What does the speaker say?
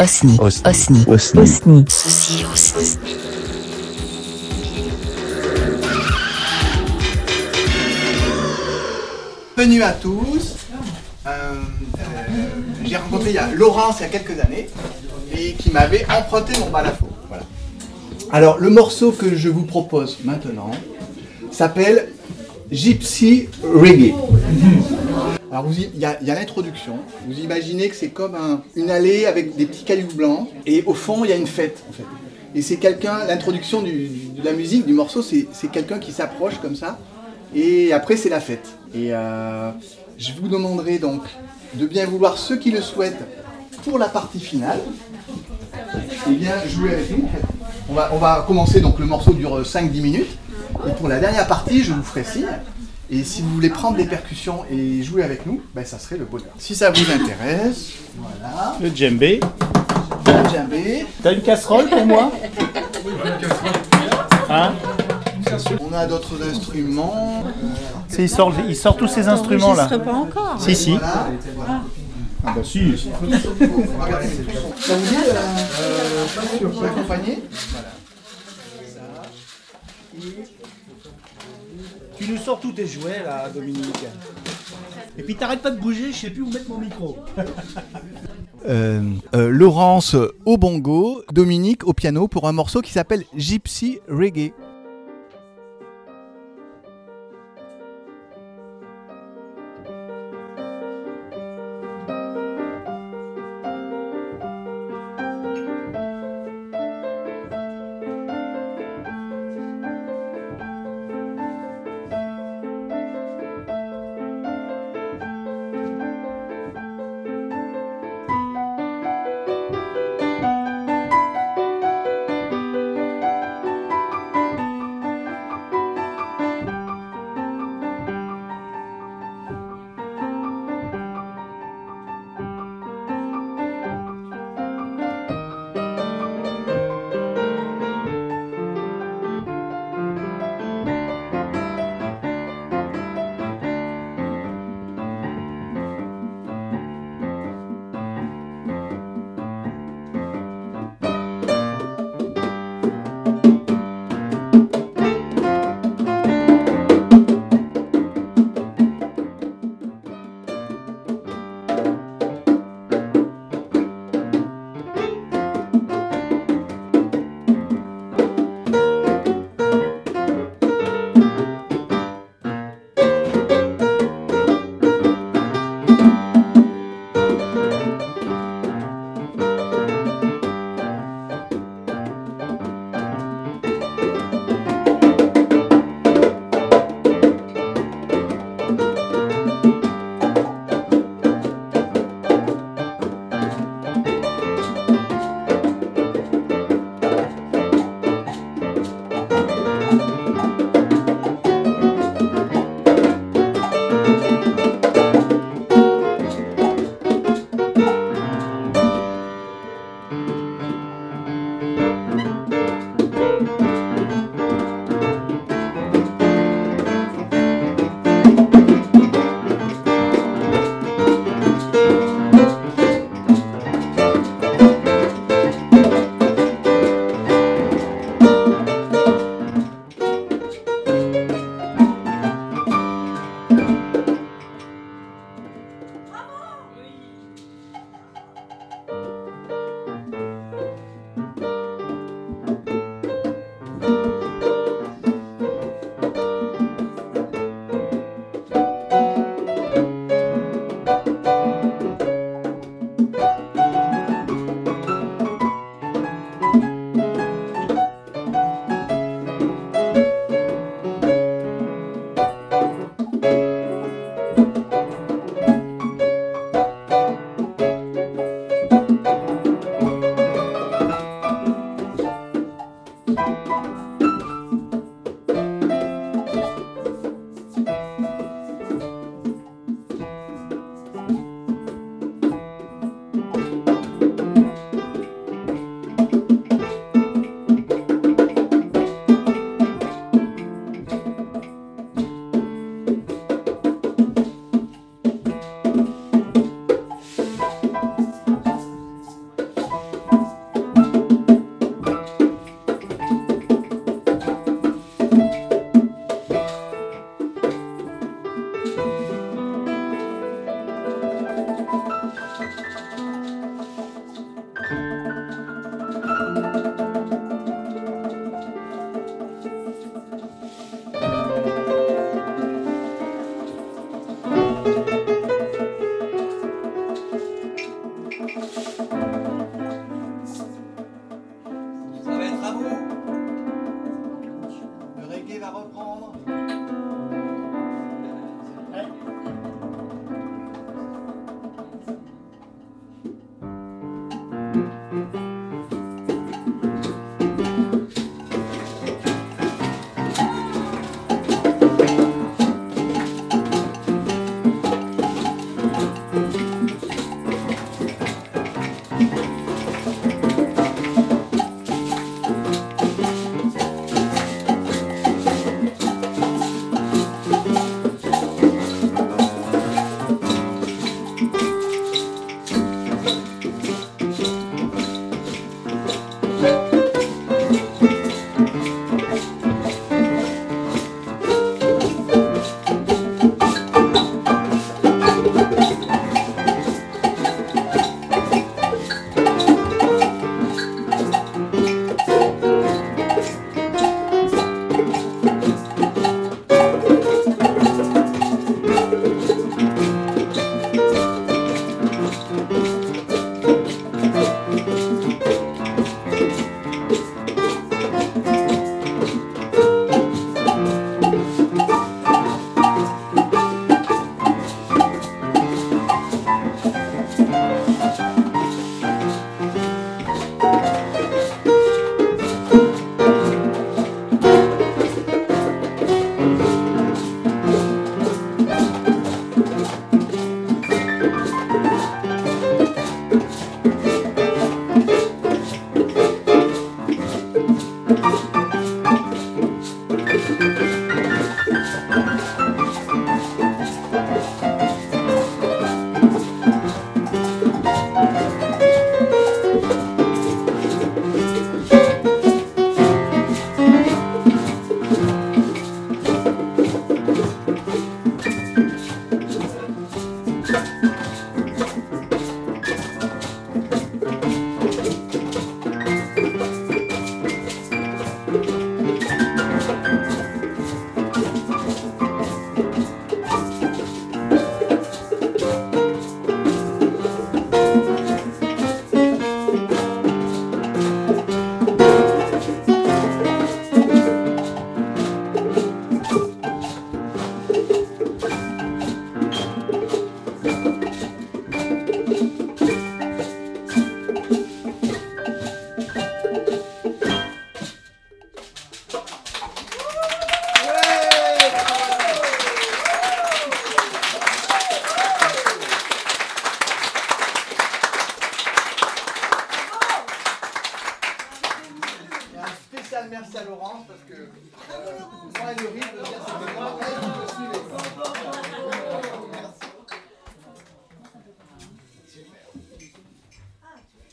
Osni. Osni. Osni. Osni. Osni. Bienvenue à tous. Euh, euh, J'ai rencontré il y a Laurence il y a quelques années et qui m'avait emprunté mon balafon. Voilà. Alors le morceau que je vous propose maintenant s'appelle Gypsy Reggae. Alors vous il y a, l'introduction. Vous imaginez que c'est comme un- une allée avec des petits cailloux blancs et au fond il y a une fête en fait. Et c'est quelqu'un, l'introduction du- du- de la musique, du morceau, c'est quelqu'un qui s'approche comme ça et après c'est la fête. Et euh, je vous demanderai donc de bien vouloir ceux qui le souhaitent pour la partie finale. Et bien jouer avec nous. On va, on va commencer donc le morceau dure 5-10 minutes. Et pour la dernière partie, je vous ferai signe. Et si vous voulez prendre des percussions et jouer avec nous, ben, ça serait le bonheur. Si ça vous intéresse, voilà, Le djembé. le djembé. T'as une casserole pour moi Hein On a d'autres instruments. C'est- il, sort, il sort tous ces instruments là. pas encore. Si, si. Voilà. Ah bah si. Ça vous dit euh, euh, d'accompagner Voilà. Tu nous sors tous tes jouets là, Dominique. Et puis t'arrêtes pas de bouger, je sais plus où mettre mon micro. Euh, euh, Laurence au bongo, Dominique au piano pour un morceau qui s'appelle Gypsy Reggae. Et à Laurence parce que euh,